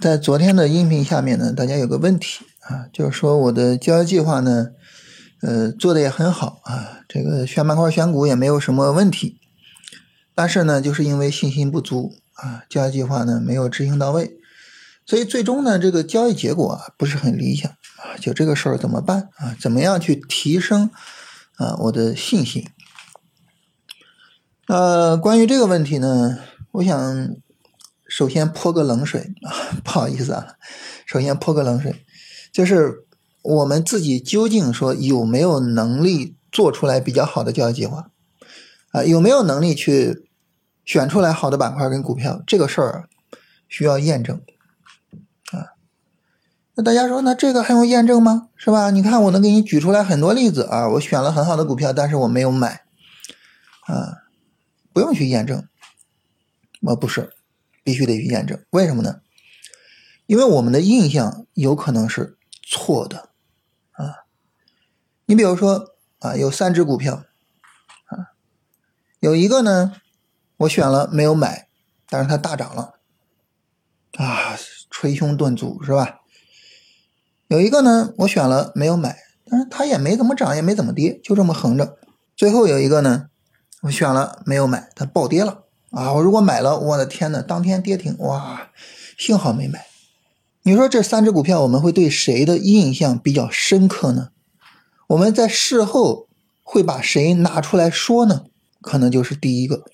在昨天的音频下面呢，大家有个问题啊，就是说我的交易计划呢，呃，做的也很好啊，这个选板块、选股也没有什么问题，但是呢，就是因为信心不足啊，交易计划呢没有执行到位，所以最终呢，这个交易结果啊不是很理想啊，就这个事儿怎么办啊？怎么样去提升啊我的信心？呃，关于这个问题呢，我想。首先泼个冷水啊，不好意思啊。首先泼个冷水，就是我们自己究竟说有没有能力做出来比较好的交易计划啊？有没有能力去选出来好的板块跟股票？这个事儿需要验证啊。那大家说，那这个还用验证吗？是吧？你看，我能给你举出来很多例子啊。我选了很好的股票，但是我没有买啊，不用去验证。我不是。必须得去验证，为什么呢？因为我们的印象有可能是错的啊。你比如说啊，有三只股票啊，有一个呢，我选了没有买，但是它大涨了啊，捶胸顿足是吧？有一个呢，我选了没有买，但是它也没怎么涨，也没怎么跌，就这么横着。最后有一个呢，我选了没有买，它暴跌了。啊，我如果买了，我的天呐，当天跌停，哇，幸好没买。你说这三只股票，我们会对谁的印象比较深刻呢？我们在事后会把谁拿出来说呢？可能就是第一个，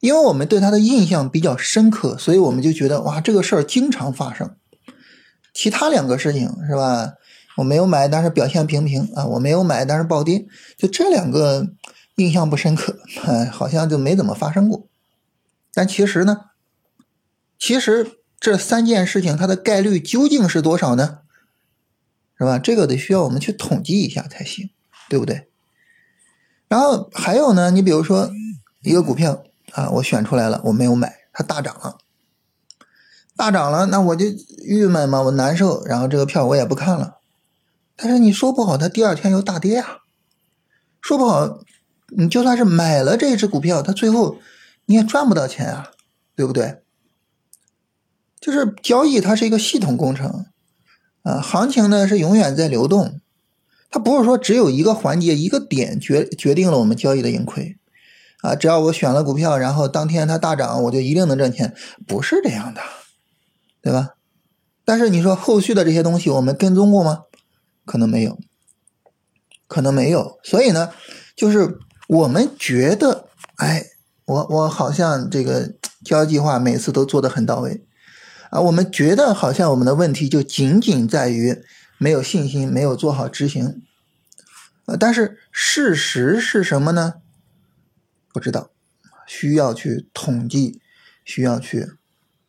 因为我们对他的印象比较深刻，所以我们就觉得哇，这个事儿经常发生。其他两个事情是吧？我没有买，但是表现平平啊，我没有买，但是暴跌，就这两个印象不深刻，哎，好像就没怎么发生过。但其实呢，其实这三件事情它的概率究竟是多少呢？是吧？这个得需要我们去统计一下才行，对不对？然后还有呢，你比如说一个股票啊，我选出来了，我没有买，它大涨了，大涨了，那我就郁闷嘛，我难受，然后这个票我也不看了。但是你说不好，它第二天又大跌啊，说不好，你就算是买了这只股票，它最后。你也赚不到钱啊，对不对？就是交易，它是一个系统工程，啊，行情呢是永远在流动，它不是说只有一个环节、一个点决决定了我们交易的盈亏，啊，只要我选了股票，然后当天它大涨，我就一定能挣钱，不是这样的，对吧？但是你说后续的这些东西我们跟踪过吗？可能没有，可能没有，所以呢，就是我们觉得，哎。我我好像这个交易计划每次都做得很到位，啊，我们觉得好像我们的问题就仅仅在于没有信心，没有做好执行，呃，但是事实是什么呢？不知道，需要去统计，需要去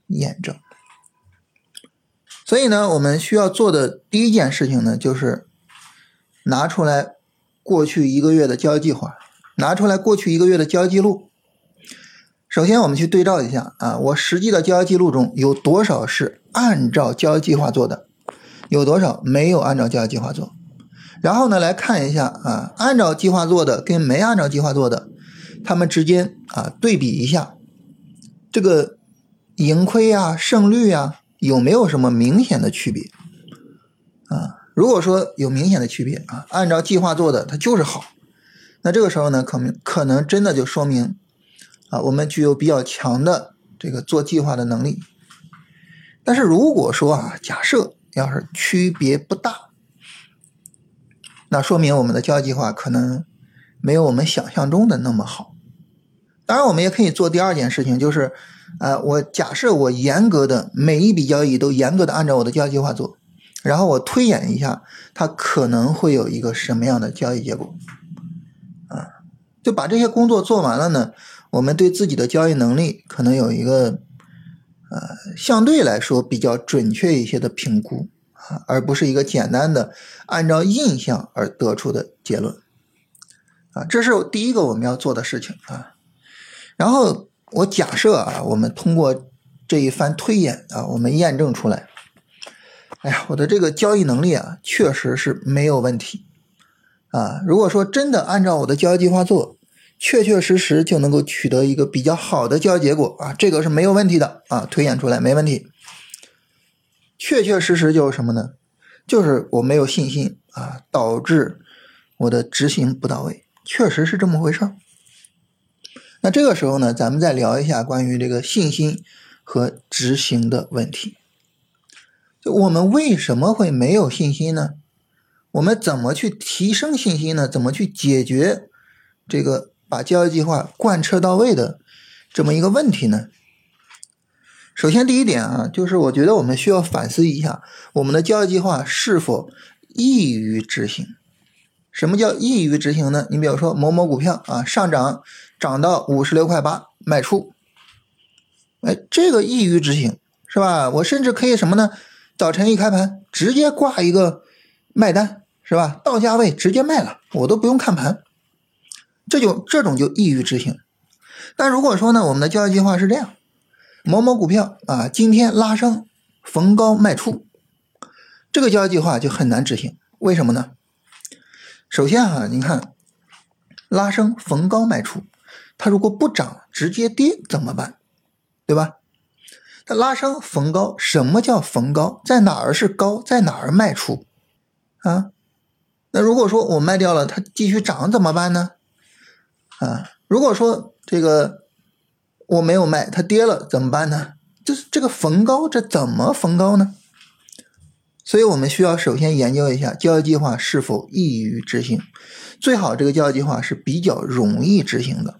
验证。所以呢，我们需要做的第一件事情呢，就是拿出来过去一个月的交易计划，拿出来过去一个月的交易记录。首先，我们去对照一下啊，我实际的交易记录中有多少是按照交易计划做的，有多少没有按照交易计划做。然后呢，来看一下啊，按照计划做的跟没按照计划做的，他们之间啊对比一下，这个盈亏啊、胜率啊有没有什么明显的区别啊？如果说有明显的区别啊，按照计划做的它就是好，那这个时候呢，可能可能真的就说明。啊，我们具有比较强的这个做计划的能力，但是如果说啊，假设要是区别不大，那说明我们的交易计划可能没有我们想象中的那么好。当然，我们也可以做第二件事情，就是，呃，我假设我严格的每一笔交易都严格的按照我的交易计划做，然后我推演一下它可能会有一个什么样的交易结果，啊，就把这些工作做完了呢。我们对自己的交易能力可能有一个，呃，相对来说比较准确一些的评估啊，而不是一个简单的按照印象而得出的结论，啊，这是第一个我们要做的事情啊。然后我假设啊，我们通过这一番推演啊，我们验证出来，哎呀，我的这个交易能力啊，确实是没有问题啊。如果说真的按照我的交易计划做，确确实实就能够取得一个比较好的交易结果啊，这个是没有问题的啊，推演出来没问题。确确实实就是什么呢？就是我没有信心啊，导致我的执行不到位，确实是这么回事儿。那这个时候呢，咱们再聊一下关于这个信心和执行的问题。就我们为什么会没有信心呢？我们怎么去提升信心呢？怎么去解决这个把交易计划贯彻到位的这么一个问题呢？首先，第一点啊，就是我觉得我们需要反思一下我们的交易计划是否易于执行。什么叫易于执行呢？你比如说某某股票啊上涨涨到五十六块八卖出，哎，这个易于执行是吧？我甚至可以什么呢？早晨一开盘直接挂一个卖单是吧？到价位直接卖了，我都不用看盘，这就这种就易于执行。但如果说呢，我们的交易计划是这样。某某股票啊，今天拉升逢高卖出，这个交易计划就很难执行。为什么呢？首先啊，你看拉升逢高卖出，它如果不涨直接跌怎么办？对吧？它拉升逢高，什么叫逢高？在哪儿是高？在哪儿卖出？啊？那如果说我卖掉了，它继续涨怎么办呢？啊？如果说这个。我没有卖，它跌了怎么办呢？就是这个逢高，这怎么逢高呢？所以我们需要首先研究一下交易计划是否易于执行，最好这个交易计划是比较容易执行的。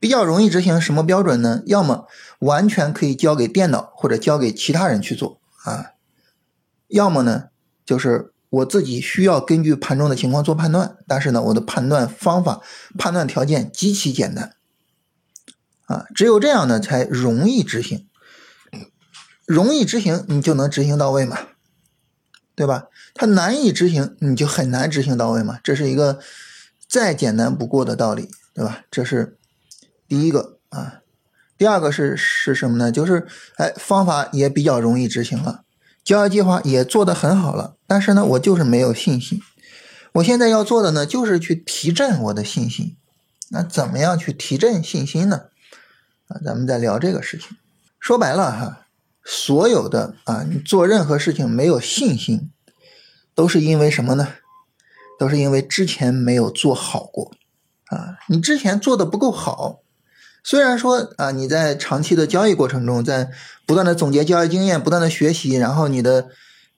比较容易执行什么标准呢？要么完全可以交给电脑或者交给其他人去做啊，要么呢就是我自己需要根据盘中的情况做判断，但是呢我的判断方法、判断条件极其简单。啊，只有这样呢，才容易执行，容易执行，你就能执行到位嘛，对吧？它难以执行，你就很难执行到位嘛，这是一个再简单不过的道理，对吧？这是第一个啊。第二个是是什么呢？就是哎，方法也比较容易执行了，交易计划也做得很好了，但是呢，我就是没有信心。我现在要做的呢，就是去提振我的信心。那怎么样去提振信心呢？啊，咱们再聊这个事情。说白了哈，所有的啊，你做任何事情没有信心，都是因为什么呢？都是因为之前没有做好过啊。你之前做的不够好，虽然说啊，你在长期的交易过程中，在不断的总结交易经验，不断的学习，然后你的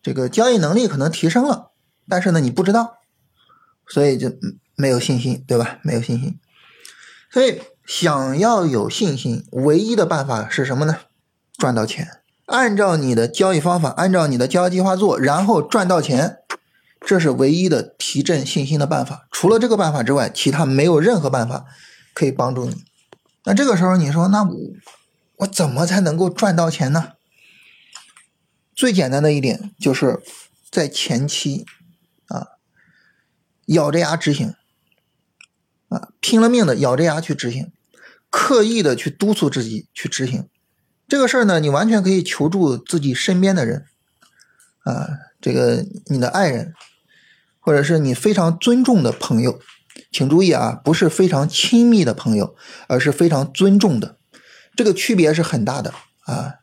这个交易能力可能提升了，但是呢，你不知道，所以就没有信心，对吧？没有信心，所以。想要有信心，唯一的办法是什么呢？赚到钱，按照你的交易方法，按照你的交易计划做，然后赚到钱，这是唯一的提振信心的办法。除了这个办法之外，其他没有任何办法可以帮助你。那这个时候你说，那我我怎么才能够赚到钱呢？最简单的一点就是在前期啊，咬着牙执行，啊，拼了命的咬着牙去执行。刻意的去督促自己去执行这个事儿呢，你完全可以求助自己身边的人，啊，这个你的爱人，或者是你非常尊重的朋友，请注意啊，不是非常亲密的朋友，而是非常尊重的，这个区别是很大的啊，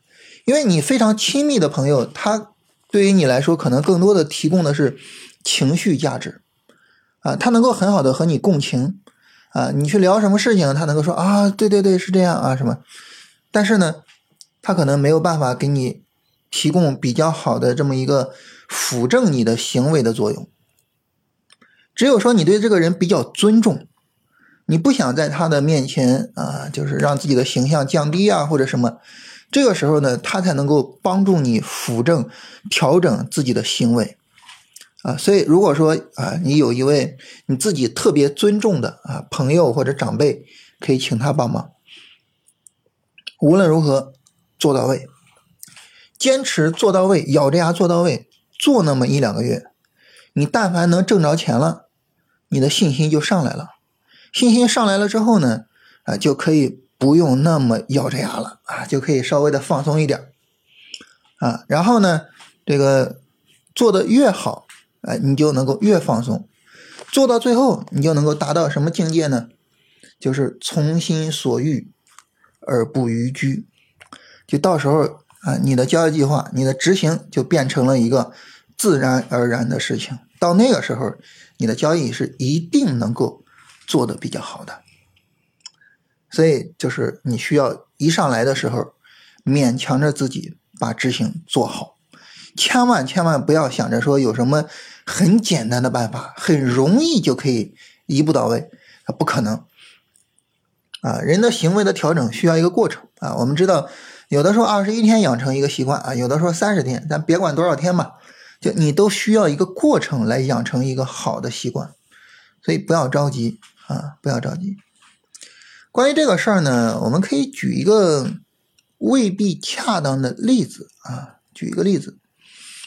因为你非常亲密的朋友，他对于你来说，可能更多的提供的是情绪价值，啊，他能够很好的和你共情。啊，你去聊什么事情，他能够说啊，对对对，是这样啊，什么？但是呢，他可能没有办法给你提供比较好的这么一个辅正你的行为的作用。只有说你对这个人比较尊重，你不想在他的面前啊，就是让自己的形象降低啊，或者什么，这个时候呢，他才能够帮助你辅正、调整自己的行为。啊，所以如果说啊，你有一位你自己特别尊重的啊朋友或者长辈，可以请他帮忙。无论如何做到位，坚持做到位，咬着牙做到位，做那么一两个月，你但凡能挣着钱了，你的信心就上来了。信心上来了之后呢，啊，就可以不用那么咬着牙了啊，就可以稍微的放松一点啊。然后呢，这个做的越好。哎，你就能够越放松，做到最后，你就能够达到什么境界呢？就是从心所欲而不逾矩。就到时候啊，你的交易计划，你的执行就变成了一个自然而然的事情。到那个时候，你的交易是一定能够做的比较好的。所以，就是你需要一上来的时候，勉强着自己把执行做好，千万千万不要想着说有什么很简单的办法，很容易就可以一步到位，啊，不可能。啊，人的行为的调整需要一个过程啊。我们知道，有的说二十一天养成一个习惯啊，有的说三十天，咱别管多少天吧，就你都需要一个过程来养成一个好的习惯，所以不要着急啊，不要着急。关于这个事儿呢，我们可以举一个未必恰当的例子啊，举一个例子，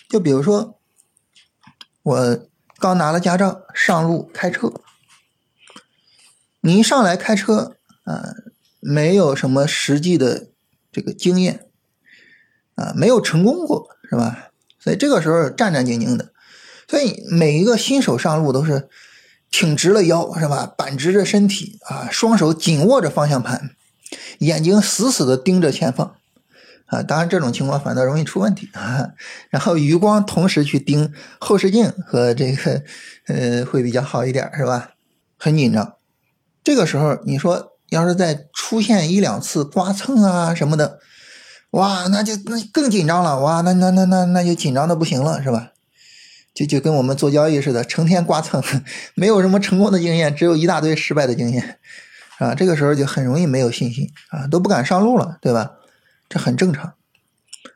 就比如说我刚拿了驾照上路开车，你一上来开车。啊，没有什么实际的这个经验，啊，没有成功过，是吧？所以这个时候战战兢兢的，所以每一个新手上路都是挺直了腰，是吧？板直着身体啊，双手紧握着方向盘，眼睛死死的盯着前方，啊，当然这种情况反倒容易出问题啊。然后余光同时去盯后视镜和这个，呃，会比较好一点，是吧？很紧张，这个时候你说。要是再出现一两次刮蹭啊什么的，哇，那就那更紧张了，哇，那那那那那就紧张的不行了，是吧？就就跟我们做交易似的，成天刮蹭，没有什么成功的经验，只有一大堆失败的经验，啊，这个时候就很容易没有信心啊，都不敢上路了，对吧？这很正常。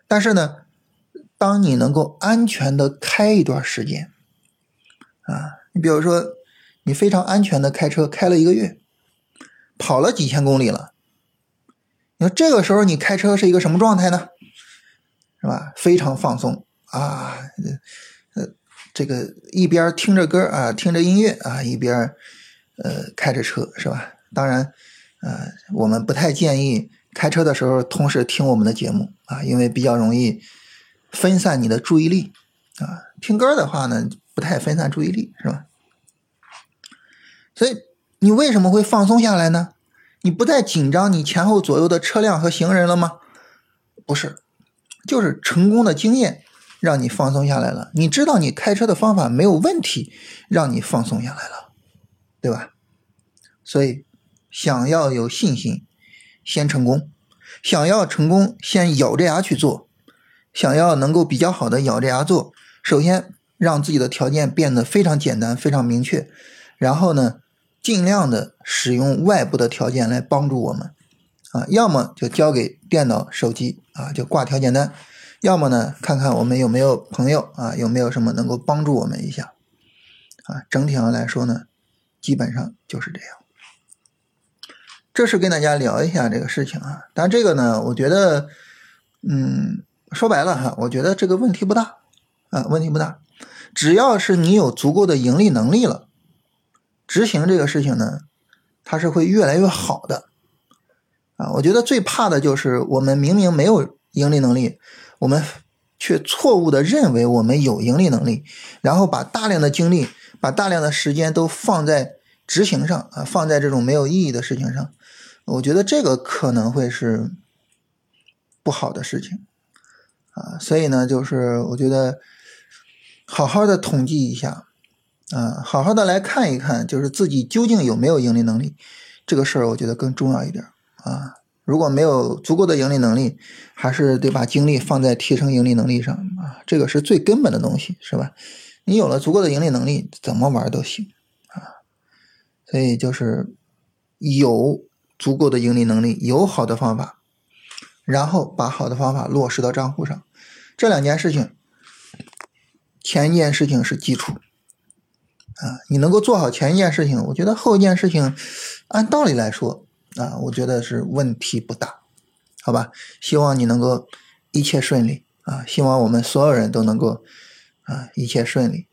但是呢，当你能够安全的开一段时间，啊，你比如说你非常安全的开车开了一个月。跑了几千公里了，那这个时候你开车是一个什么状态呢？是吧？非常放松啊，呃，这个一边听着歌啊，听着音乐啊，一边呃开着车是吧？当然，呃，我们不太建议开车的时候同时听我们的节目啊，因为比较容易分散你的注意力啊。听歌的话呢，不太分散注意力是吧？所以。你为什么会放松下来呢？你不再紧张你前后左右的车辆和行人了吗？不是，就是成功的经验让你放松下来了。你知道你开车的方法没有问题，让你放松下来了，对吧？所以，想要有信心，先成功；想要成功，先咬着牙去做；想要能够比较好的咬着牙做，首先让自己的条件变得非常简单、非常明确，然后呢？尽量的使用外部的条件来帮助我们，啊，要么就交给电脑、手机啊，就挂条件单；要么呢，看看我们有没有朋友啊，有没有什么能够帮助我们一下，啊，整体上来说呢，基本上就是这样。这是跟大家聊一下这个事情啊，但这个呢，我觉得，嗯，说白了哈，我觉得这个问题不大。啊，问题不大，只要是你有足够的盈利能力了。执行这个事情呢，它是会越来越好的，啊，我觉得最怕的就是我们明明没有盈利能力，我们却错误的认为我们有盈利能力，然后把大量的精力、把大量的时间都放在执行上啊，放在这种没有意义的事情上，我觉得这个可能会是不好的事情，啊，所以呢，就是我觉得好好的统计一下。啊，好好的来看一看，就是自己究竟有没有盈利能力，这个事儿我觉得更重要一点啊。如果没有足够的盈利能力，还是得把精力放在提升盈利能力上啊，这个是最根本的东西，是吧？你有了足够的盈利能力，怎么玩都行啊。所以就是有足够的盈利能力，有好的方法，然后把好的方法落实到账户上，这两件事情，前一件事情是基础。啊，你能够做好前一件事情，我觉得后一件事情，按道理来说啊，我觉得是问题不大，好吧？希望你能够一切顺利啊！希望我们所有人都能够啊一切顺利。